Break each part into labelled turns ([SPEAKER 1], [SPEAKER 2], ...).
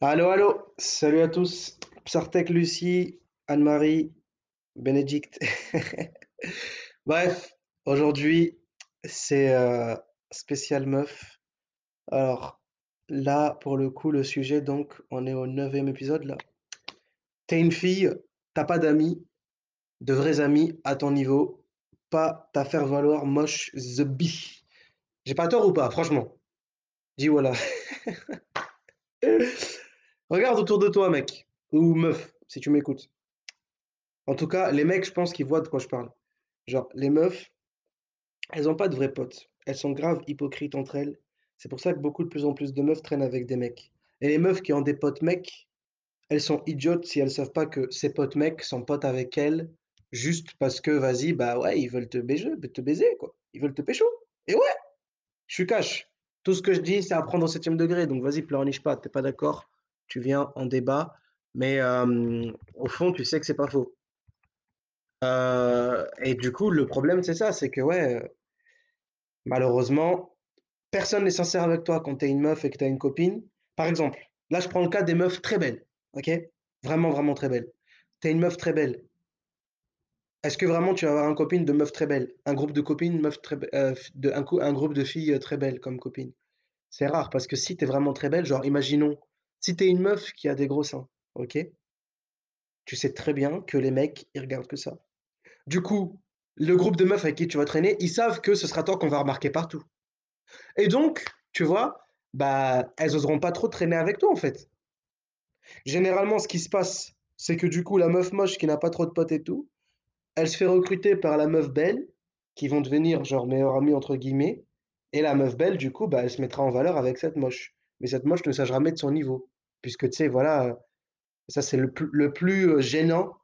[SPEAKER 1] Allô, allô, salut à tous. Psartek Lucie, Anne-Marie, Bénédicte. Bref, aujourd'hui, c'est euh, spécial meuf. Alors, là, pour le coup, le sujet, donc, on est au neuvième épisode, là. T'es une fille, t'as pas d'amis, de vrais amis à ton niveau, pas ta faire valoir moche the bee. J'ai pas tort ou pas, franchement? Dis voilà. Regarde autour de toi, mec, ou meuf, si tu m'écoutes. En tout cas, les mecs, je pense qu'ils voient de quoi je parle. Genre, les meufs, elles ont pas de vrais potes. Elles sont graves hypocrites entre elles. C'est pour ça que beaucoup de plus en plus de meufs traînent avec des mecs. Et les meufs qui ont des potes mecs, elles sont idiotes si elles savent pas que ces potes mecs sont potes avec elles juste parce que, vas-y, bah ouais, ils veulent te baiser, te baiser, quoi. Ils veulent te pécho. Et ouais, je suis cash. Tout ce que je dis, c'est à prendre au septième degré. Donc vas-y, pleurniche pas. T'es pas d'accord? Tu viens en débat. Mais au fond, tu sais que c'est pas faux. Et du coup, le problème, c'est ça, c'est que ouais, malheureusement, personne n'est sincère avec toi quand t'es une meuf et que t'as une copine. Par exemple, là, je prends le cas des meufs très belles, ok? Vraiment, vraiment très belles. T'es une meuf très belle. Est-ce que vraiment tu vas avoir un copine de meufs très belles? Un groupe de copines, meufs très de, un, un groupe de filles très belles comme copines? C'est rare parce que si t'es vraiment très belle, genre, imaginons, si t'es une meuf qui a des gros seins, ok? Tu sais très bien que les mecs, ils regardent que ça. Du coup, le groupe de meufs avec qui tu vas traîner, ils savent que ce sera toi qu'on va remarquer partout. Et donc, tu vois, bah, elles oseront pas trop traîner avec toi, en fait. Généralement, ce qui se passe, c'est que du coup, la meuf moche qui n'a pas trop de potes et tout, elle se fait recruter par la meuf belle, qui vont devenir genre meilleure amie entre guillemets, et la meuf belle, du coup, bah, elle se mettra en valeur avec cette moche. Mais cette moche ne sera jamais de son niveau. Puisque, tu sais, voilà, ça c'est le plus, le plus gênant.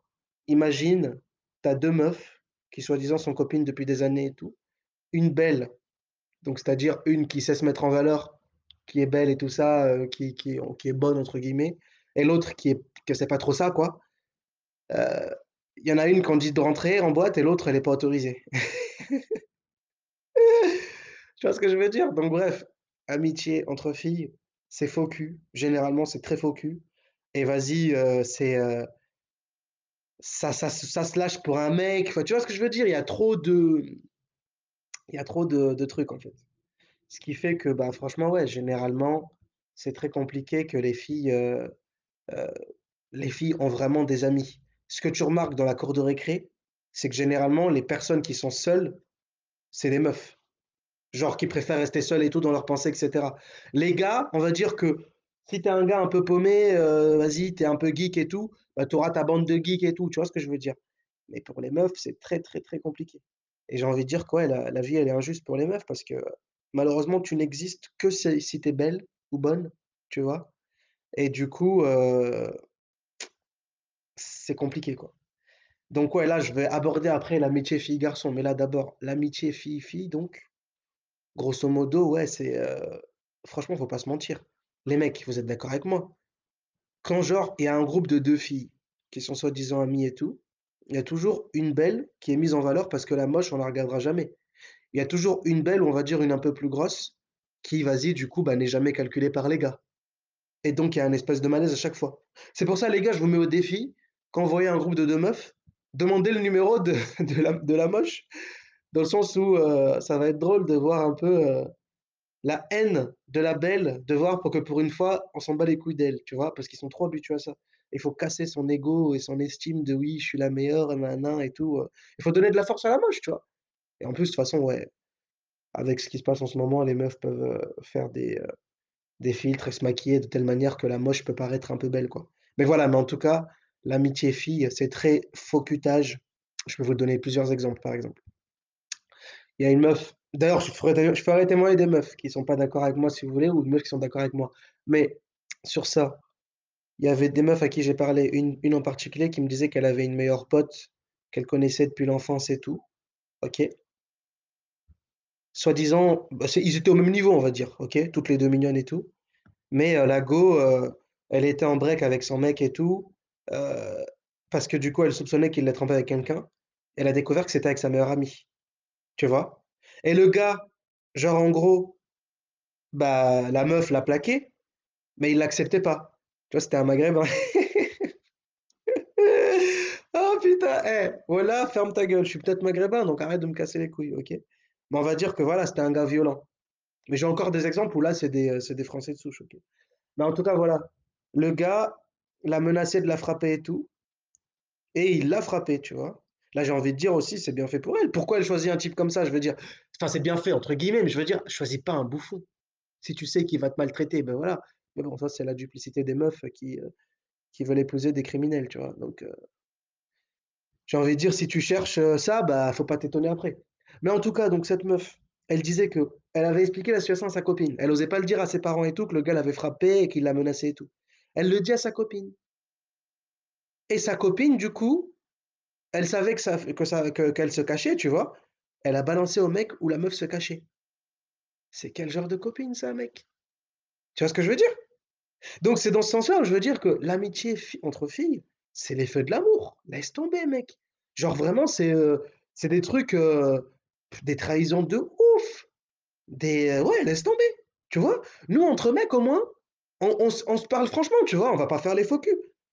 [SPEAKER 1] Imagine, t'as deux meufs qui soi-disant sont copines depuis des années et tout. Une belle, donc c'est-à-dire une qui sait se mettre en valeur, qui est belle et tout ça, qui, qui, est bonne entre guillemets, et l'autre qui est que c'est pas trop ça, quoi. Il y en a une qu'on dit de rentrer en boîte et l'autre elle est pas autorisée. Tu vois ce que je veux dire? Donc bref, amitié entre filles, c'est faux cul. Généralement, c'est très faux cul. Et vas-y, c'est ça, ça, ça se lâche pour un mec. Enfin, tu vois ce que je veux dire? Il y a trop de, il y a trop de, trucs en fait. Ce qui fait que, bah, franchement, ouais, généralement, c'est très compliqué que les filles, les filles ont vraiment des amis. Ce que tu remarques dans la cour de récré, c'est que généralement, les personnes qui sont seules, c'est des meufs. Genre qui préfèrent rester seuls et tout dans leurs pensées, et cetera. Les gars, on va dire que si t'es un gars un peu paumé, heu, vas-y, t'es un peu geek et tout, bah, tu auras ta bande de geeks et tout, tu vois ce que je veux dire? Mais pour les meufs, c'est très, très, très compliqué et j'ai envie de dire que la vie, elle est injuste pour les meufs parce que, malheureusement, tu n'existes que si tu belle ou bonne, tu vois? Et du coup, heu, c'est compliqué, quoi. Donc ouais, là, je vais aborder après l'amitié fille-garçon, mais là, d'abord, l'amitié fille-fille donc Grosso modo, ouais, c'est, franchement, faut pas se mentir. Les mecs, vous êtes d'accord avec moi? Quand genre, il y a un groupe de 2 filles qui sont soi-disant amies et tout, il y a toujours une belle qui est mise en valeur parce que la moche, on la regardera jamais. Il y a toujours une belle, on va dire une un peu plus grosse, qui, vas-y, du coup, bah, n'est jamais calculée par les gars et donc il y a un espèce de malaise à chaque fois. C'est pour ça, les gars, je vous mets au défi, quand vous voyez un groupe de 2 meufs, demandez le numéro de la moche, dans le sens où, heu, ça va être drôle de voir un peu, heu la haine de la belle, de voir pour que pour une fois, on s'en bat les couilles d'elle, tu vois? Parce qu'ils sont trop habitués à ça. Il faut casser son ego et son estime de: «Oui, je suis la meilleure nin et tout», heu. Il faut donner de la force à la moche, tu vois? Et en plus, de toute façon, ouais, avec ce qui se passe en ce moment, les meufs peuvent, faire des, des filtres et se maquiller de telle manière que la moche peut paraître un peu belle, quoi. Mais voilà, mais en tout cas, l'amitié fille, c'est très faux cutage. Je peux vous donner plusieurs exemples, par exemple. Il y a une meuf d'ailleurs, je ferai je ferai témoigner des meufs qui sont pas d'accord avec moi si vous voulez ou des meufs qui sont d'accord avec moi. Mais sur ça, il y avait des meufs à qui j'ai parlé, une en particulier qui me disait qu'elle avait une meilleure pote qu'elle connaissait depuis l'enfance et tout, OK. Soi-disant, bah, ils étaient au même niveau, on va dire, OK, toutes les 2 mignonnes et tout. Mais, heu, la go, heu, elle était en break avec son mec et tout, heu, parce que du coup, elle soupçonnait qu'il la trompait avec quelqu'un. Elle a découvert que c'était avec sa meilleure amie, tu vois? Et le gars, genre en gros Bah, la meuf l'a plaqué, mais il l'acceptait pas. Tu vois, c'était un maghrébin. Oh putain, eh, voilà, ferme ta gueule. Je suis peut-être maghrébin, donc arrête de me casser les couilles, ok? Mais on va dire que voilà, c'était un gars violent. Mais j'ai encore des exemples où là, c'est des, euh, Français de souche, ok? Mais en tout cas, voilà. Le gars l'a menacé de la frapper et tout, et il l'a frappé, tu vois? Là, j'ai envie de dire aussi, c'est bien fait pour elle. Pourquoi elle choisit un type comme ça? Je veux dire, enfin, c'est bien fait entre guillemets, mais je veux dire, choisis pas un bouffon. Si tu sais qu'il va te maltraiter, ben voilà. Mais bon, ça, c'est la duplicité des meufs qui, euh, qui veulent épouser des criminels, tu vois? Donc, euh, j'ai envie de dire, si tu cherches euh, ça, bah, faut pas t'étonner après. Mais en tout cas, donc cette meuf, elle disait que elle avait expliqué la situation à sa copine. Elle osait pas le dire à ses parents et tout, que le gars l'avait frappé et qu'il l'a menacé et tout. Elle le dit à sa copine. Et sa copine, du coup, elle savait que ça, que ça, que- qu'elle se cachait, tu vois. Elle a balancé au mec où la meuf se cachait. C'est quel genre de copine, ça, mec? Tu vois ce que je veux dire? Donc c'est dans ce sens-là où je veux dire que l'amitié entre filles, c'est les feux de l'amour. Laisse tomber, mec. Genre vraiment, c'est, heu, c'est des trucs, heu, des trahisons de ouf. Des, heu, ouais, laisse tomber, tu vois? Nous, entre mecs, au moins, on se parle franchement, tu vois? On va pas faire les faux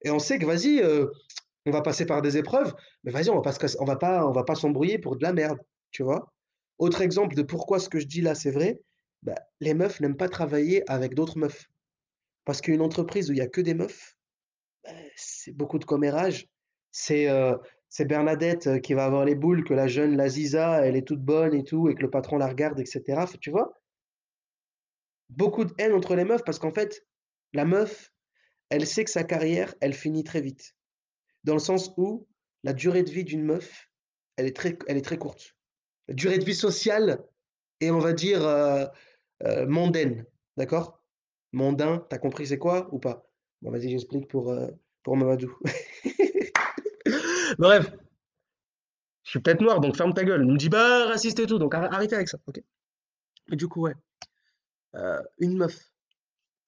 [SPEAKER 1] et on sait que vas-y, on va passer par des épreuves, mais vas-y, on va pas on va pas s'embrouiller pour de la merde, tu vois? Autre exemple de pourquoi ce que je dis là, c'est vrai, bah, les meufs n'aiment pas travailler avec d'autres meufs. Parce qu'une entreprise où il y a que des meufs, bah, c'est beaucoup de commérage. C'est, heu, c'est Bernadette, heu, qui va avoir les boules, que la jeune, la Ziza, elle est toute bonne et tout et que le patron la regarde et cetera. F tu vois? Beaucoup de haine entre les meufs parce qu'en fait, la meuf, elle sait que sa carrière, elle finit très vite. Dans le sens où la durée de vie d'une meuf, elle est très elle est très courte. La durée de vie sociale et on va dire, heu heu, mondaine, d'accord? Mondain, tu as compris c'est quoi ou pas? Bon vas-y j'explique pour, heu, pour Mamadou. Bref, je suis peut-être noir donc ferme ta gueule. Ne me dis pas raciste et tout, donc arrê arrêtez avec ça, OK? Du coup ouais, une meuf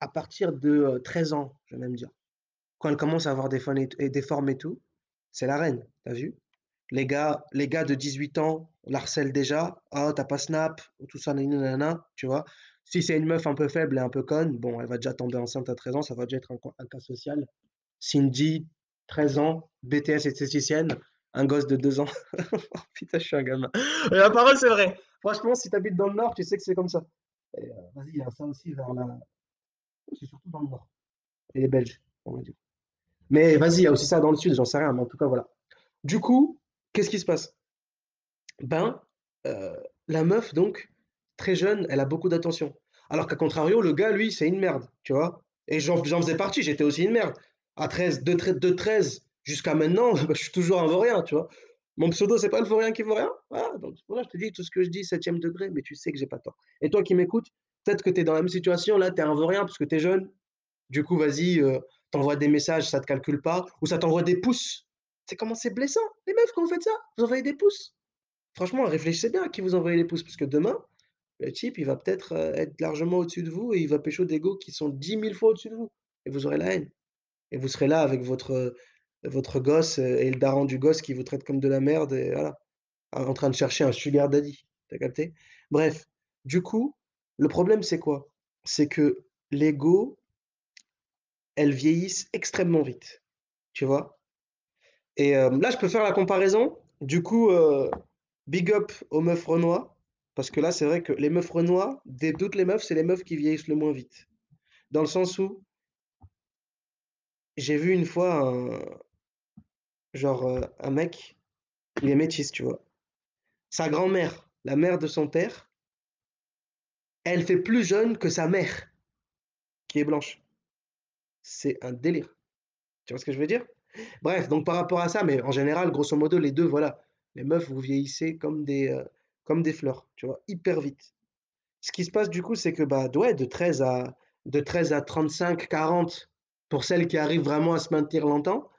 [SPEAKER 1] à partir de, heu, 13 ans, je vais même dire, quand elle commence à avoir des et et des formes et tout, c'est la reine, tu as vu? Les gars les gars de 18 ans l'harcèlent déjà: «Ah tu as pas Snap», ou tout ça nanana, tu vois? Si c'est une meuf un peu faible et un peu conne, bon, elle va déjà tomber enceinte à 13 ans, ça va déjà être un cas social. Cindy, 13 ans, BTS esthéticienne, un gosse de 2 ans. Oh putain, je suis un gamin. La parole, c'est vrai. Franchement, si tu habites dans le nord, tu sais que c'est comme ça. Heu, vas-y, il y a ça aussi vers la c'est surtout dans le nord et les Belges, on va dire. Mais vas-y, il y a aussi ça dans le sud, j'en sais rien, mais en tout cas, voilà. Du coup, qu'est-ce qui se passe? Ben, heu, la meuf donc, très jeune, elle a beaucoup d'attention. Alors qu'à contrario, le gars, lui, c'est une merde, tu vois? Et j'en faisais partie, j'étais aussi une merde. À 13, de tr de 13 jusqu'à maintenant, je suis toujours un vaurien, tu vois? Mon pseudo, c'est pas le vaurien qui vaut rien? Voilà, donc voilà, je te dis tout ce que je dis 7e degré, mais tu sais que j'ai pas tort. Et toi qui m'écoutes, peut-être que tu es dans la même situation, là, tu es un vaurien parce que tu es jeune, du coup, vas-y, heu, tu des messages, ça te calcule pas, ou ça t'envoie des pouces. Sais comment c'est blessant, les meufs, quand vous faites ça? Vous envoyez des pouces. Franchement, réfléchissez bien à qui vous envoyez les pouces, parce que demain, le type, il va peut-être, heu, être largement au-dessus de vous et il va pécho des go qui sont dix mille fois au-dessus de vous et vous aurez la haine et vous serez là avec votre, heu, votre gosse, heu et le daron du gosse qui vous traite comme de la merde et voilà, en en train de chercher un sugar daddy. Tu as capté? Bref, du coup, le problème, c'est quoi? C'est que les go, elles vieillissent extrêmement vite, tu vois? Et là, je peux faire la comparaison. Du coup, big up aux meufs renois, parce que là, c'est vrai que les meufs renois, des toutes les meufs, c'est les meufs qui vieillissent le moins vite. Dans le sens où, j'ai vu une fois un genre, un mec, il est métis, tu vois? Sa grand-mère, la mère de son père, elle fait plus jeune que sa mère, qui est blanche. C'est un délire. Tu vois ce que je veux dire? Bref, donc par rapport à ça, mais en général, grosso modo, les 2, voilà, les meufs, vous vieillissez comme des, heu, comme des fleurs, tu vois? Hyper vite. Ce qui se passe du coup, c'est que, bah, ouais, de 13 à de 13 à 35-40 pour celles qui arrivent vraiment à se maintenir longtemps,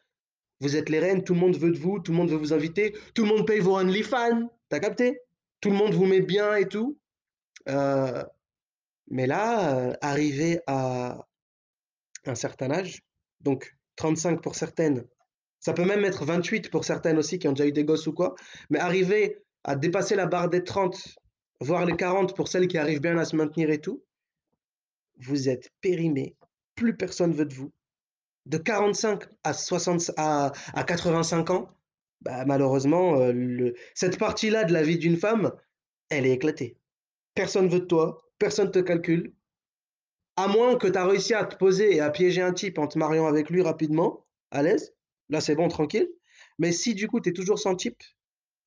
[SPEAKER 1] vous êtes les reines, tout le monde veut de vous, tout le monde veut vous inviter, tout le monde paye vos OnlyFans, tu as capté? Tout le monde vous met bien et tout, heu, mais là, heu, arrivé à un certain âge, donc 35 pour certaines, ça peut même être 28 pour certaines aussi qui ont déjà eu des gosses ou quoi, mais arriver à dépasser la barre des 30, voire les 40 pour celles qui arrivent bien à se maintenir et tout, vous êtes périmés, plus personne veut de vous. de 45 à 60 à à 85 ans, bah, malheureusement, heu, le cette partie-là de la vie d'une femme, elle est éclatée. Personne veut de toi, personne te calcule. À moins que tu as réussi à te poser et à piéger un type en te mariant avec lui rapidement, à l'aise, là c'est bon tranquille. Mais si du coup tu es toujours sans type,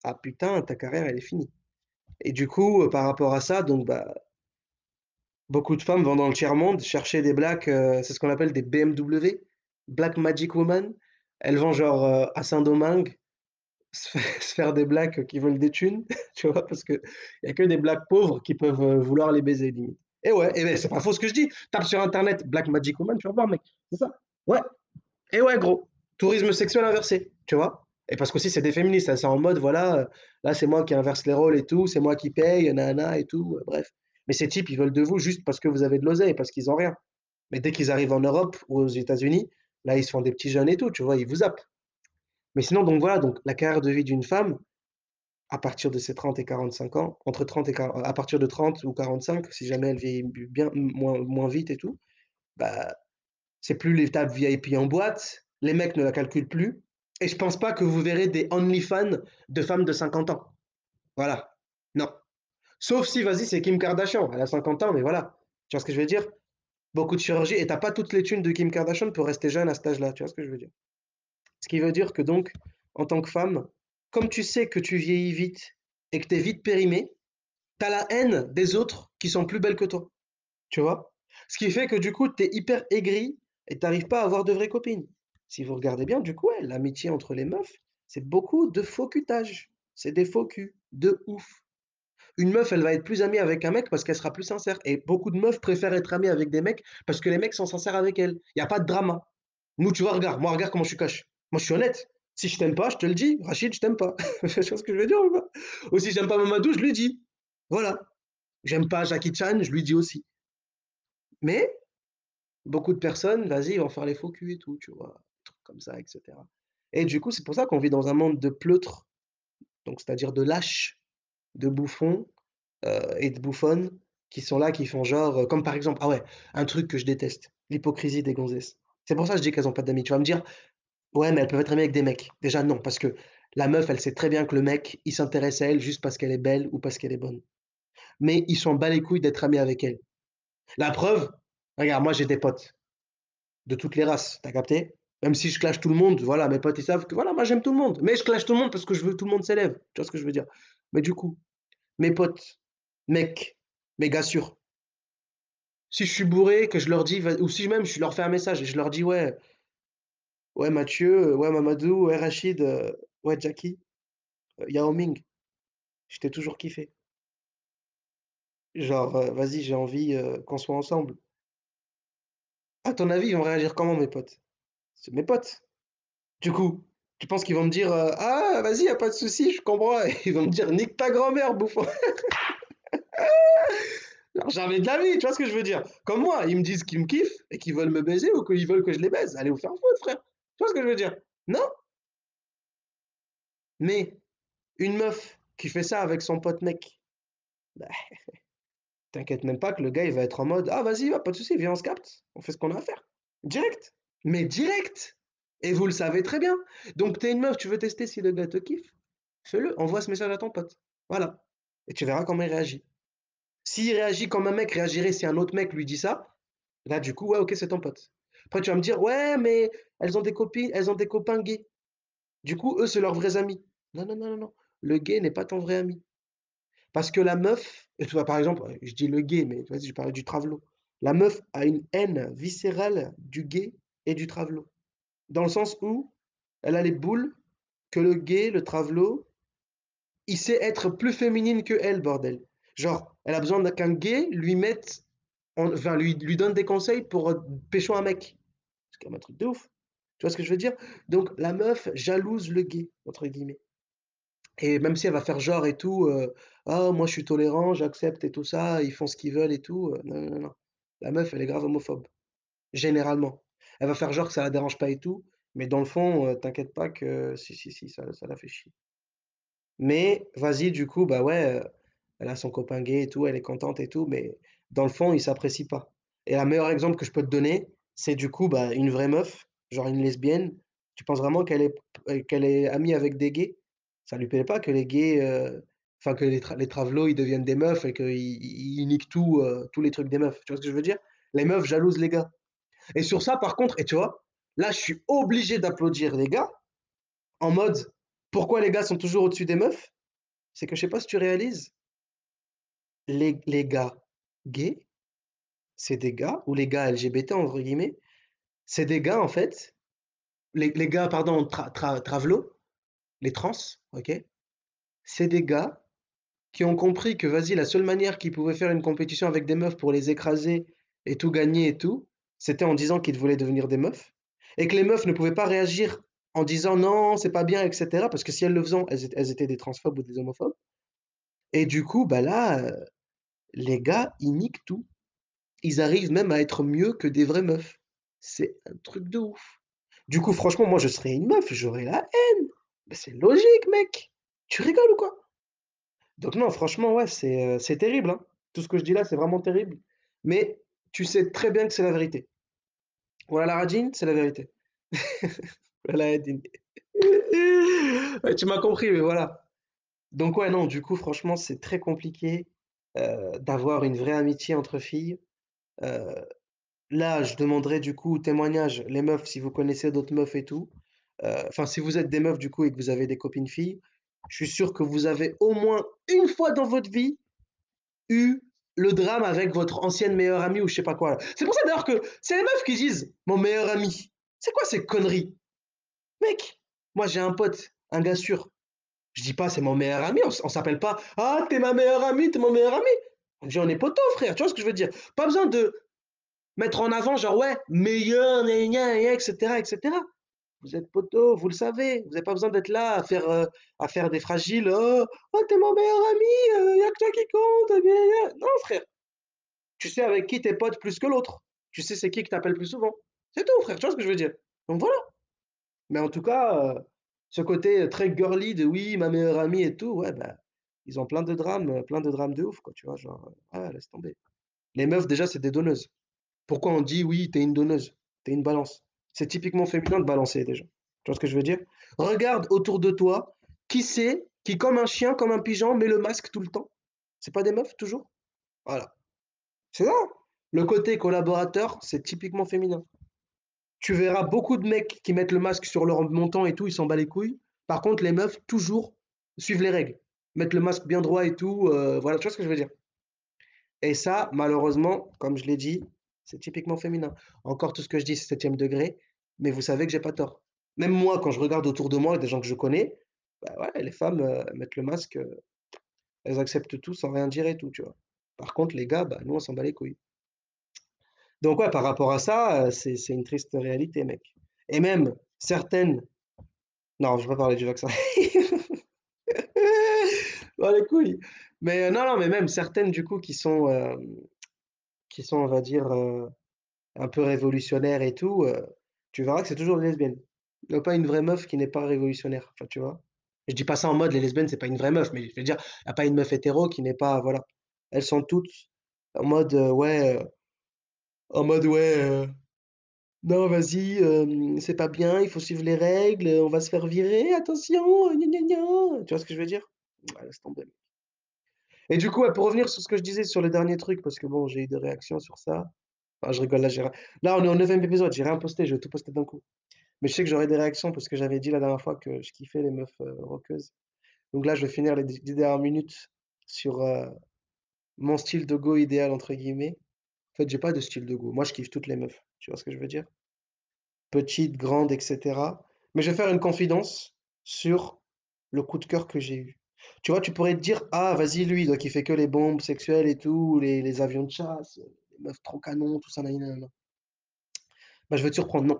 [SPEAKER 1] ah putain, ta carrière elle est finie. Et du coup, heu, par rapport à ça, donc bah beaucoup de femmes vont dans le tiers-monde chercher des blacks, heu, c'est ce qu'on appelle des BMW, Black Magic Woman. Elles vont genre, heu, à Saint-Domingue se faire des blacks qui veulent des thunes, tu vois? Parce qu'il y a que des blacks pauvres qui peuvent, vouloir les baiser limite. Et ouais, et c'est pas faux ce que je dis. Tape sur internet Black Magic Woman, tu vas voir mec, c'est ça. Ouais, et ouais gros, tourisme sexuel inversé, tu vois? Et parce qu'aussi c'est des féministes, elles sont en mode voilà, heu, là c'est moi qui inverse les rôles et tout, c'est moi qui paye, nanana et tout, heu, bref. Mais ces types, ils veulent de vous juste parce que vous avez de l'oseille, parce qu'ils ont rien. Mais dès qu'ils arrivent en Europe ou aux États-Unis, là ils se font des petits jeunes et tout, tu vois? Ils vous zappent. Mais sinon donc voilà, donc la carrière de vie d'une femme, à partir de ses 30 et 45 ans, entre 30 et quar à partir de 30 ou 45, si jamais elle vieillit bien moins moins vite et tout, bah, c'est plus l'étape VIP en boîte, les mecs ne la calculent plus et je pense pas que vous verrez des Onlyfans de femmes de 50 ans. Voilà, non. Sauf si, vas-y, c'est Kim Kardashian, elle a 50 ans, mais voilà. Tu vois ce que je veux dire? Beaucoup de chirurgie et tu as pas toutes les thunes de Kim Kardashian pour rester jeune à cet âge-là, tu vois ce que je veux dire? Ce qui veut dire que donc, en tant que femme, comme tu sais que tu vieillis vite et que tu es vite périmée, tu as la haine des autres qui sont plus belles que toi, tu vois? Ce qui fait que du coup, tu es hyper aigrie et tu arrives pas à avoir de vraies copines. Si vous regardez bien, du coup, l'amitié entre les meufs, c'est beaucoup de faux cutage. C'est des faux culs, de ouf. Une meuf, elle va être plus amie avec un mec parce qu'elle sera plus sincère et beaucoup de meufs préfèrent être amies avec des mecs parce que les mecs sont sincères avec elles. Il y a pas de drama. Nous, tu vois, regarde, moi, regarde comment je suis. Moi, je suis honnête. Si je t'aime pas, je te le dis. Rachid, je t'aime pas. Tu vois ce que je veux dire ou pas? Ou si j'aime pas Mamadou, je lui dis. Voilà. J'aime pas Jackie Chan, je lui dis aussi. Mais beaucoup de personnes, vas-y, vont faire les faux culs et tout, tu vois? Trucs comme ça et cetera. Et du coup, c'est pour ça qu'on vit dans un monde de pleutres, donc c'est-à-dire de lâches, de bouffons, heu et de bouffonnes qui sont là, qui font genre, heu, comme par exemple ah ouais, un truc que je déteste, l'hypocrisie des gonzesses. C'est pour ça que je dis qu'elles ont pas d'amis. Tu vas me dire: «Ouais, mais elles peuvent être amies avec des mecs». Déjà non, parce que la meuf, elle sait très bien que le mec, il s'intéresse à elle juste parce qu'elle est belle ou parce qu'elle est bonne. Mais il s'en bat les couilles d'être ami avec elle. La preuve, regarde, moi j'ai des potes de toutes les races, tu as capté? Même si je clash tout le monde, voilà, mes potes ils savent que voilà, moi j'aime tout le monde, mais je clash tout le monde parce que je veux que tout le monde s'élève. Tu vois ce que je veux dire? Mais du coup, mes potes, mecs, mes gars sûrs, si je suis bourré, que je leur dis ou si même je leur fais un message et je leur dis: «Ouais, ouais Mathieu, ouais Mamadou, ouais Rachid, heu, ouais Jackie, heu, Yao Ming, je t'ai toujours kiffé. Genre, vas-y, j'ai envie, qu'on soit ensemble». À ton avis, ils vont réagir comment mes potes? C'est mes potes. Du coup, tu penses qu'ils vont me dire, «Ah vas-y, y a pas de souci, je comprends» et ils vont me dire: «Nique ta grand-mère, bouffon!» Jamais de la vie, tu vois ce que je veux dire? Comme moi, ils me disent qu'ils me kiffent et qu'ils veulent me baiser ou qu'ils veulent que je les baise. Allez vous faire foutre frère! Tu vois ce que je veux dire? Non? Mais une meuf qui fait ça avec son pote mec, bah, t'inquiète même pas que le gars, il va être en mode: «Ah vas-y, va pas de souci, viens, on se capte, on fait ce qu'on a à faire». Direct, mais direct! Et vous le savez très bien. Donc tu es une meuf, tu veux tester si le gars te kiffe, fais-le, envoie ce message à ton pote. Voilà. Et tu verras comment il réagit. S'il réagit comme un mec réagirait si un autre mec lui dit ça, là du coup, ouais, OK, c'est ton pote. Après tu vas me dire: «Ouais, mais elles ont des copines elles ont des copains gays. Du coup, eux, c'est leurs vrais amis». Non, non, non, non, non. Le gay n'est pas ton vrai ami. Parce que la meuf tu vois, par exemple, je dis le gay, mais vas-y, je parlais du travelo. La meuf a une haine viscérale du gay et du travelo. Dans le sens où elle a les boules que le gay, le travelo, il sait être plus féminine qu'elle, bordel. Genre, elle a besoin qu'un gay lui mette en enfin, lui donne des conseils pour, heu, pécho un mec. C'est quand même un truc de ouf. Tu vois ce que je veux dire? Donc la meuf «jalouse le gay» entre guillemets et même si elle va faire genre et tout, heu: «Ah moi je suis tolérant, j'accepte et tout ça, ils font ce qu'ils veulent et tout», heu, non, non, non. La meuf, elle est grave homophobe, généralement. Elle va faire genre que ça la dérange pas et tout, mais dans le fond, heu, t'inquiète pas que si, si, si, ça ça la fait chier. Mais vas-y, du coup, bah, ouais, heu, elle a son copain gay et tout, elle est contente et tout, mais dans le fond, ils s'apprécient pas. Et un meilleur exemple que je peux te donner, c'est du coup, bah, une vraie meuf genre une lesbienne, tu penses vraiment qu'elle est p qu'elle est amie avec des gays? Ça lui plaît pas que les gays, heu, enfin que les tra les ils deviennent des meufs et qu'ils ils niquent tout, heu, tous les trucs des meufs. Tu vois ce que je veux dire? Les meufs jalousent les gars et sur ça, par contre et tu vois, là, je suis obligé d'applaudir les gars en mode: «Pourquoi les gars sont toujours au-dessus des meufs?» c'est que je sais pas si tu réalises, les les gars gays, c'est des gars ou les gars LGBT entre guillemets, c'est des gars en fait, les gars pardon tra tra les trans, OK? C'est des gars qui ont compris que vas-y, la seule manière qu'ils pouvaient faire une compétition avec des meufs pour les écraser et tout gagner et tout, c'était en disant qu'ils voulaient devenir des meufs et que les meufs ne pouvaient pas réagir en disant: «Non, c'est pas bien» et cetera, parce que si elles le faisaient, elles étaient des transphobes ou des homophobes et du coup, bah là, les gars, ils niquent tout. Ils arrivent même à être mieux que des vraies meufs. C'est un truc de ouf. Du coup, franchement, moi, je serais une meuf, j'aurais la haine. Mais c'est logique, mec! Tu rigoles ou quoi? Donc non, franchement, ouais, c'est, c'est terrible, hein. Tout ce que je dis là, c'est vraiment terrible. Mais tu sais très bien que c'est la vérité. Voilà la radine, c'est la vérité. Voilà la radine. Tu m'as compris, mais voilà. Donc ouais, non, du coup, franchement, c'est très compliqué, heu, d'avoir une vraie amitié entre filles. Heu, là, je demanderais du coup témoignage, les meufs, si vous connaissez d'autres meufs et tout. Heu, enfin, si vous êtes des meufs du coup et que vous avez des copines filles, je suis sûr que vous avez au moins une fois dans votre vie eu le drame avec votre ancienne meilleure amie ou je sais pas quoi. C'est pour ça d'ailleurs que c'est les meufs qui disent: «Mon meilleur ami». C'est quoi ces conneries? Mec, moi j'ai un pote, un gars sûr, je dis pas: «C'est mon meilleur ami», on on s'appelle pas: «Ah, tu es ma meilleure amie, tu es mon meilleur ami». On dit: «On est potos frère», tu vois ce que je veux dire? Pas besoin de mettre en avant genre: «Ouais, meilleur, gna gna gna et cetera et cetera». Vous êtes potos, vous le savez, vous avez pas besoin d'être là à faire, heu, à faire des fragiles: «Oh, oh tu es mon meilleur ami, il y a que toi qui compte, gna gna gna». Non frère, tu sais avec qui tu es pote plus que l'autre. Tu sais c'est qui que tu appelles plus souvent. C'est tout frère, tu vois ce que je veux dire? Donc voilà. Mais en tout cas, heu, ce côté très girly de: «Oui, ma meilleure amie et tout», ouais, bah, ils ont plein de drames, plein de drames de ouf quoi, tu vois? Genre, ouais, laisse tomber. Les meufs déjà, c'est des donneuses. Pourquoi on dit: «Oui, tu es une donneuse, tu es une balance»? C'est typiquement féminin de balancer déjà. Tu vois ce que je veux dire? Regarde autour de toi, qui c'est qui comme un chien, comme un pigeon, met le masque tout le temps? C'est pas des meufs toujours? Voilà. C'est ça. Le côté collaborateur, c'est typiquement féminin. Tu verras beaucoup de mecs qui mettent le masque sur leur montant et tout, ils s'en bat les couilles. Par contre, les meufs, toujours, suivent les règles. Mettre le masque bien droit et tout, heu, voilà, tu vois ce que je veux dire? Et ça, malheureusement, comme je l'ai dit, c'est typiquement féminin. Encore tout ce que je dis, c'est 7e degré, mais vous savez que j'ai pas tort. Même moi, quand je regarde autour de moi des gens que je connais, bah, les femmes, heu, mettent le masque, heu, elles acceptent tout sans rien dire et tout, tu? Par contre, les gars, bah, nous, on s'en bat les couilles. Donc ouais, par rapport à ça, heu, c'est une triste réalité, mec. Et même certaines non, je vais pas parler du vaccin. Bah, les couilles. Mais, heu, non, non, mais même certaines du coup qui sont, hem, qui sont, on va dire, un peu révolutionnaires et tout, tu verras que c'est toujours des lesbiennes. A pas une vraie meuf qui n'est pas révolutionnaire, enfin, tu vois? Je dis pas ça en mode les lesbiennes, c'est pas une vraie meuf, mais je veux dire, il y a pas une meuf hétéro qui n'est pas voilà. Elles sont toutes en mode, ouais, en mode ouais, heu: «Non vas-y, hem, c'est pas bien, il faut suivre les règles, on va se faire virer, attention, gna gna gna». Tu vois ce que je veux dire? Laisse tomber. Et du coup, pour revenir sur ce que je disais sur le dernier truc, parce que bon, j'ai eu des réactions sur ça. Enfin, je rigole, là, j'ai ri là, on est au 9e épisode, j'ai rien posté, je vais tout poster d'un coup. Mais je sais que j'aurai des réactions parce que j'avais dit la dernière fois que je kiffais les meufs, heu, rockeuses. Donc là, je vais finir les 10 10 dernières minutes sur, heu, mon style de go «idéal» entre guillemets. En fait, j'ai pas de style de go. Moi, je kiffe toutes les meufs. Tu vois ce que je veux dire? Petites, grandes et cetera. Mais je vais faire une confidence sur le coup de cœur que j'ai eu. Tu vois, tu pourrais te dire: «Ah vas-y, lui, il doit kiffer que les bombes sexuelles et tout, les avions de chasse, les meufs trop canons, tout ça, nanana». Bah, je vais te surprendre, non.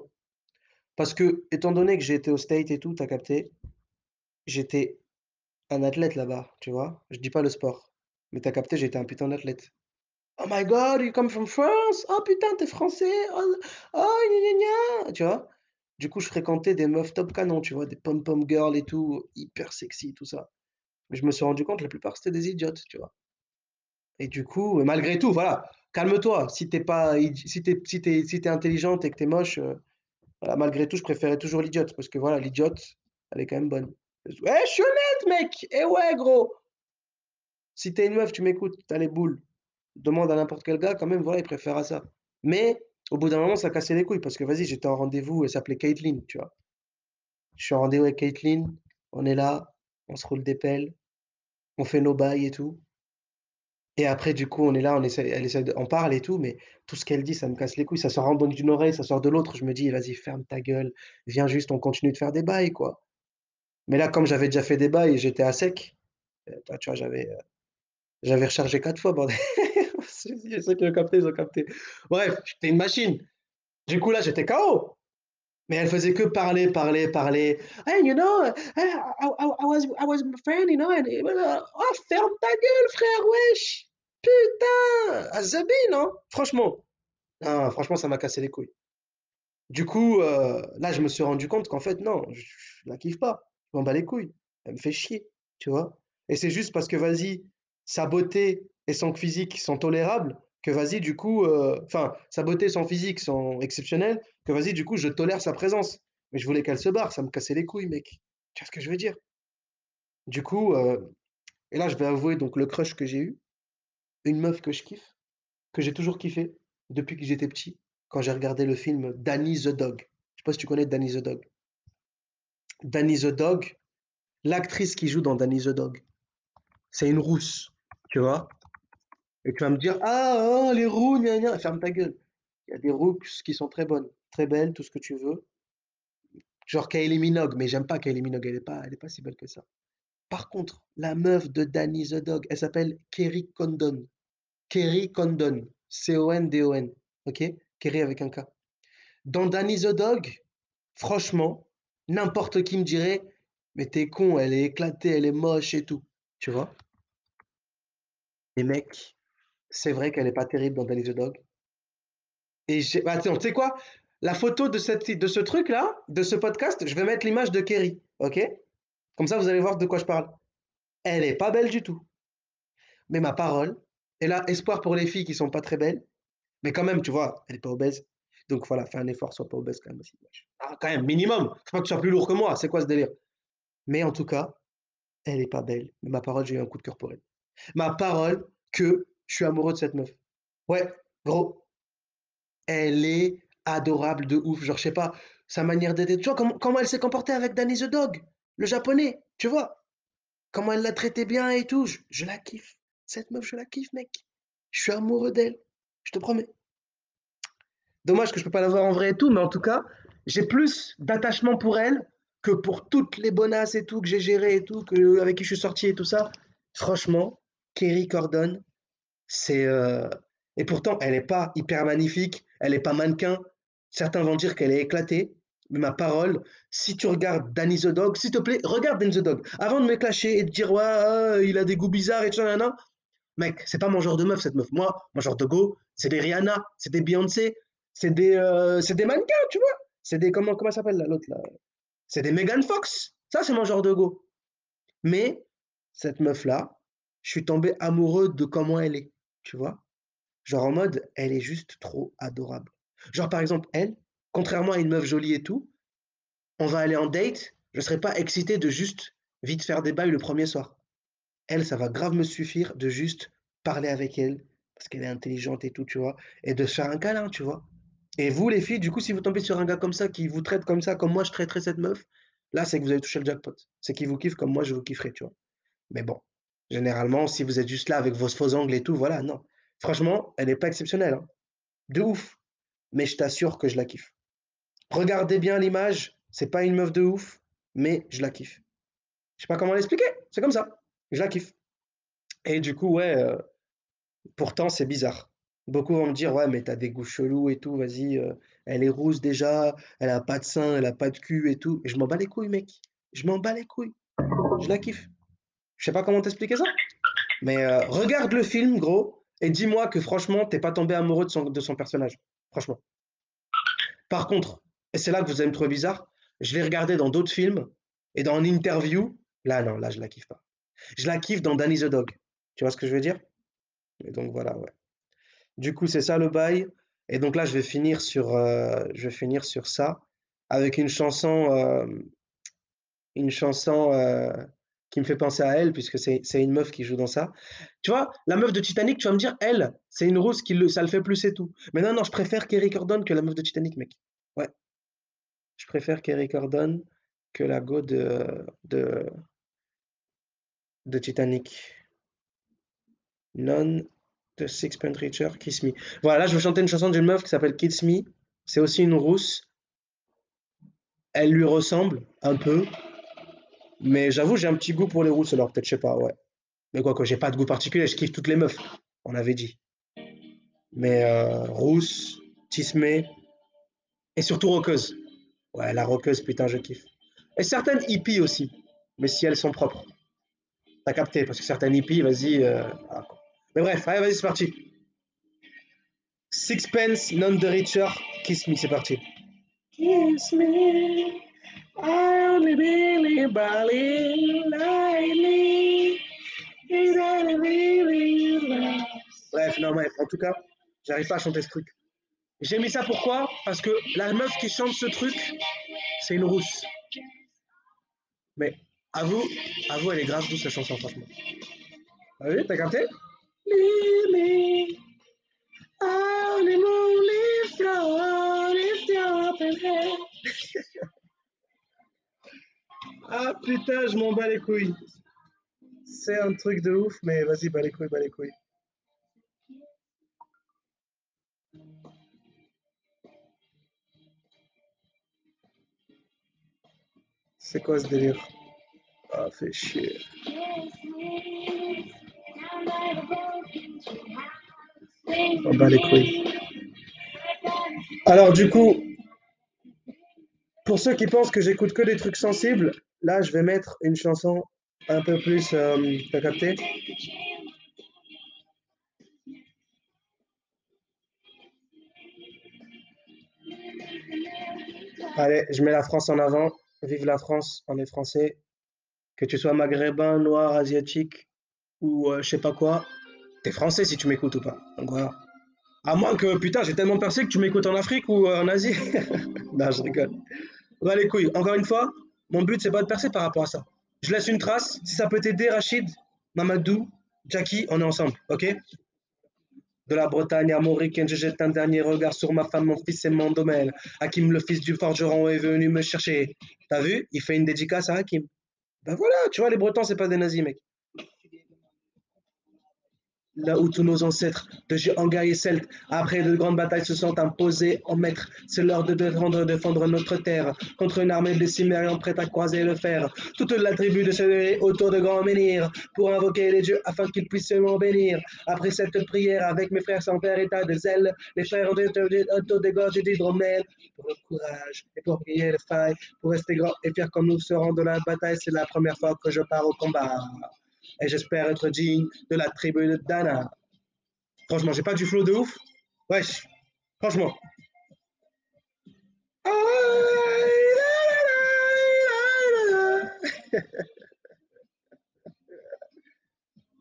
[SPEAKER 1] Parce que, étant donné que j'ai été aux States et tout, tu as capté, j'étais un athlète là-bas, tu vois? Je dis pas le sport, mais tu as capté, j'étais un putain d'athlète. «Oh my God, you come from France? Oh putain, tu es français? Oh oh gna gna gna», tu vois? Du coup, je fréquentais des meufs top canon, tu vois? Des pom-pom girls et tout, hyper sexy, tout ça. Mais je me suis rendu compte, la plupart, c'était des idiotes, tu vois? Et du coup, malgré tout, voilà, calme-toi, si tu es pas si tu es si tu es si tu es intelligente et que tu es moche, heu Voilà, malgré tout, je préférais toujours l'idiote parce que voilà, l'idiote, elle est quand même bonne. Ouais, je suis honnête, mec! Eh ouais, gros! Si tu es une meuf, tu m'écoutes, tu as les boules. Demande à n'importe quel gars, quand même, voilà, il préférera ça. Mais au bout d'un moment, ça cassait les couilles parce que vas-y, j'étais en rendez-vous, elle s'appelait Caitlin, tu vois? Je suis en rendez-vous avec Caitlin, on est là, on se roule des pelles, on fait nos bails et tout. Et après, du coup, on est là, on essaie elle essaie de on parle et tout, mais tout ce qu'elle dit, ça me casse les couilles. Ça sort donc d'une oreille, ça sort de l'autre. Je me dis: «Vas-y, ferme ta gueule, viens juste, on continue de faire des bails, quoi». Mais là, comme j'avais déjà fait des bails j'étais à sec, toi, tu vois, j'avais, heu, j'avais rechargé 4 fois, bordel. Ceux ceux qui ont capté, ils ont capté. Bref, j'étais une machine. Du coup, là, j'étais KO. Mais elle faisait que parler, parler, parler. «Hey, you know, I I I was I was my friend, you know, oh, ferme ta gueule, frère, wesh! Putain! Ah, zabine, hein? Franchement. Non, franchement, ça m'a cassé les couilles. Du coup, heu, là, je me suis rendu compte qu'en fait, non, je je la kiffe pas. Je m'en bats les couilles. Elle me fait chier, tu vois? Et c'est juste parce que, vas-y, sa beauté et son physique sont tolérables que, vas-y, du coup, heu, enfin, sa beauté son physique sont exceptionnels, que, vas-y, du coup, je tolère sa présence. Mais je voulais qu'elle se barre, ça me cassait les couilles, mec. Tu vois ce que je veux dire? Du coup, heu et là, je vais avouer donc le crush que j'ai eu, une meuf que je kiffe, que j'ai toujours kiffé depuis que j'étais petit, quand j'ai regardé le film Danny the Dog. Je sais pas si tu connais Danny the Dog? Danny the Dog, l'actrice qui joue dans Danny the Dog, c'est une rousse, tu vois? Et tu vas me dire: «Ah, oh, les roux, gna gna». Ferme ta gueule. Il y a des rousses qui sont très bonnes, très belles, tout ce que tu veux. Genre Kylie Minogue, mais j'aime pas Kylie Minogue, elle est pas pas si belle que ça. Par contre, la meuf de Danny the Dog, elle s'appelle Kerry Condon. Kerry Condon, C-O-N-D-O-N, OK? Kerry avec un K. Dans Danny the Dog, franchement, n'importe qui me dirait: «Mais tu es con, elle est éclatée, elle est moche et tout», tu vois? Mais mec, c'est vrai qu'elle est pas terrible dans Danny the Dog. Et bah, tu sais quoi? La photo de cette de ce truc-là, de ce podcast, je vais mettre l'image de Kerry, OK? Comme ça, vous allez voir de quoi je parle. Elle est pas belle du tout. Mais ma parole, elle a espoir pour les filles qui sont pas très belles, mais quand même, tu vois, elle est pas obèse. Donc voilà, fais un effort, sois pas obèse quand même. Ah, quand même, minimum! Faut pas que tu sois plus lourd que moi, c'est quoi ce délire? Mais en tout cas, elle est pas belle, mais ma parole, j'ai eu un coup de cœur pour elle. Ma parole que je suis amoureux de cette meuf. Ouais, gros, elle est adorable de ouf. Genre, je sais pas, sa manière d'être tu vois comment comment elle s'est comportée avec Danny the Dog, le japonais, tu vois? Comment elle l'a traité bien et tout, je je la kiffe. Cette meuf, je la kiffe, mec. Je suis amoureux d'elle, je te promets. Dommage que je peux pas la voir en vrai et tout, mais en tout cas, j'ai plus d'attachement pour elle que pour toutes les bonasses et tout que j'ai gérées et tout, que avec qui je suis sorti et tout ça. Franchement, Kerry Cordon, c'est, heu et pourtant elle est pas hyper magnifique, elle est pas mannequin. Certains vont dire qu'elle est éclatée, mais ma parole, si tu regardes Danny the Dog, s'il te plaît, regarde Danny the Dog. Avant de me clasher et de dire: «Ouais, ah, il a des goûts bizarres et tout ça, Mec, c'est pas mon genre de meuf cette meuf. Moi, mon genre de go, c'est des Rihanna, c'est des Beyoncé, c'est des, c'est des mannequins, tu vois? C'est des comment comment elle s'appelle l'autre là? C'est des Megan Fox. Ça, c'est mon genre de go. Mais cette meuf-là, je suis tombé amoureux de comment elle est, tu vois? Genre en mode, elle est juste trop adorable. Genre par exemple, elle, contrairement à une meuf jolie et tout, on va aller en date, je serais pas excité de juste vite faire des bails le premier soir. Elle, ça va grave me suffire de juste parler avec elle, parce qu'elle est intelligente et tout, tu vois? Et de se faire un câlin, tu vois? Et vous les filles, du coup, si vous tombez sur un gars comme ça, qui vous traite comme ça, comme moi je traiterais cette meuf, là, c'est que vous avez touché le jackpot. C'est qu'il vous kiffe comme moi je vous kifferais, tu vois? Mais bon, généralement, si vous êtes juste là avec vos faux angles et tout, voilà, non. Franchement, elle est pas exceptionnelle, hein. De ouf. Mais je t'assure que je la kiffe. Regardez bien l'image, c'est pas une meuf de ouf, mais je la kiffe. Je sais pas comment l'expliquer, c'est comme ça. Je la kiffe. Et du coup, ouais, heu, pourtant c'est bizarre. Beaucoup vont me dire: «Ouais, mais tu as des goûts chelous et tout, vas-y, heu, elle est rousse déjà, elle a pas de sein, elle a pas de cul et tout». Et je m'en bats les couilles, mec. Je m'en bats les couilles. Je la kiffe. Je sais pas comment t'expliquer ça, mais heu, regarde le film, gros, et dis-moi que franchement, tu es pas tombé amoureux de son de son personnage, franchement. Par contre, et c'est là que vous allez me trouver bizarre, je l'ai regardé dans d'autres films et dans une interview, là non, là je la kiffe pas. Je la kiffe dans Danny the Dog. Tu vois ce que je veux dire? Et donc voilà, ouais. Du coup, c'est ça le bail et donc là, je vais finir sur, heu, je vais finir sur ça avec une chanson, hem, une chanson, qui me fait penser à elle puisque c'est une meuf qui joue dans ça. Tu vois? La meuf de Titanic, tu vas me dire, elle, c'est une rousse qui le ça le fait plus et tout. Mais non, non, je préfère Kerry Cordon que la meuf de Titanic, mec. Ouais, je préfère Kerry Cordon que la go de de de Titanic. Non de Sixpence Richer, Kiss Me. Voilà, là, je vais chanter une chanson d'une meuf qui s'appelle Kiss Me. C'est aussi une rousse. Elle lui ressemble un peu, mais j'avoue, j'ai un petit goût pour les rousses, alors peut-être, je sais pas, ouais. Mais quoi que j'ai pas de goût particulier, je kiffe toutes les meufs, on avait dit. Mais euh, rousse, tismée et surtout roqueuse. Ouais, la roqueuse, putain, je kiffe. Et certaines hippies aussi, mais si elles sont propres. T'as capté, parce que certaines hippies, vas-y. euh, ah. Mais bref, allez, vas-y, c'est parti. Sixpence, None the Richer, Kiss Me, c'est parti. Kiss me, I only believe Berlin lightly. Is that a really love? Bref, non, bref, en tout cas, j'arrive pas à chanter ce truc. J'ai mis ça pourquoi? Parce que la meuf qui chante ce truc, c'est une rousse. Mais à vous, à vous, elle est grave douce la chanson, franchement. Ah oui, t'as capté? Ah putain, je m'en bats les couilles. C'est un truc de ouf, mais vas-y, bats les couilles, bats les couilles. C'est quoi ce délire? Ah, fait chier. On bat les couilles. Alors du coup, pour ceux qui pensent que j'écoute que des trucs sensibles, là je vais mettre une chanson un peu plus... Euh, T'as capté? Allez, je mets la France en avant. Vive la France, on est français. Que tu sois maghrébin, noir, asiatique ou euh, je sais pas quoi, t'es français si tu m'écoutes ou pas. Donc voilà. À moins que, putain, j'ai tellement percé que tu m'écoutes en Afrique ou euh, en Asie. non, je rigole. Va les couilles. Encore une fois, mon but, c'est pas de percer par rapport à ça. Je laisse une trace. Si ça peut t'aider, Rachid, Mamadou, Jackie, on est ensemble, ok? De la Bretagne à Mauricaine, je jette un dernier regard sur ma femme, mon fils et mon domaine. Hakim, le fils du forgeron, est venu me chercher. T'as vu? Il fait une dédicace à Hakim. Ben voilà, tu vois, les Bretons, c'est pas des nazis, mec là où tous nos ancêtres de géants guerriers celtes, après de grandes batailles, se sont imposés en maîtres. C'est l'heure de défendre, notre terre contre une armée de Cimériens prête à croiser le fer. Toute la tribu de se autour de grands menhirs pour invoquer les dieux afin qu'ils puissent me bénir. Après cette prière, avec mes frères sans père état de zèle, les frères ont été autour des gorges d'hydromel pour le courage et pour prier les failles, pour rester grands et fiers comme nous serons de la bataille. C'est la première fois que je pars au combat et j'espère être digne de la tribu de Dana. Franchement, j'ai pas du flow de ouf. Wesh, franchement.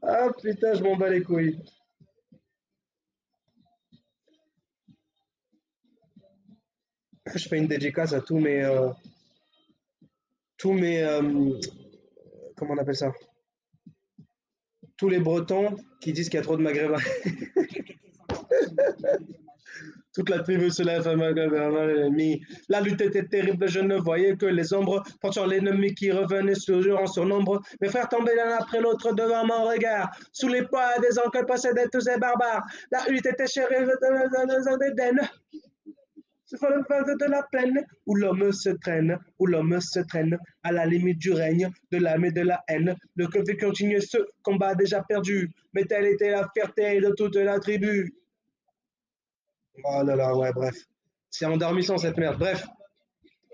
[SPEAKER 1] Ah putain, je m'en bats les couilles. Je fais une dédicace à tous mes... euh, tous mes... euh, comment on appelle ça? Tous les Bretons qui disent qu'il y a trop de Maghrébins. Toute la tribu se lève. La lutte était terrible, je ne voyais que les ombres, portant l'ennemi qui revenait toujours en surnombre. Mes frères tombaient l'un après l'autre devant mon regard, sous les poids des encres possédaient tous ces barbares. La lutte était chérie d'Éden. C'est le vent de la plaine où l'homme se traîne, où l'homme se traîne à la limite du règne, de l'âme et de la haine. Le que fait continuer ce combat déjà perdu, mais telle était la fierté de toute la tribu. Oh là là, ouais, bref. C'est endormissant cette merde. Bref,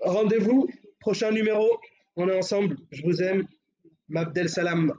[SPEAKER 1] rendez-vous, prochain numéro, on est ensemble, je vous aime. Mabdel Salam.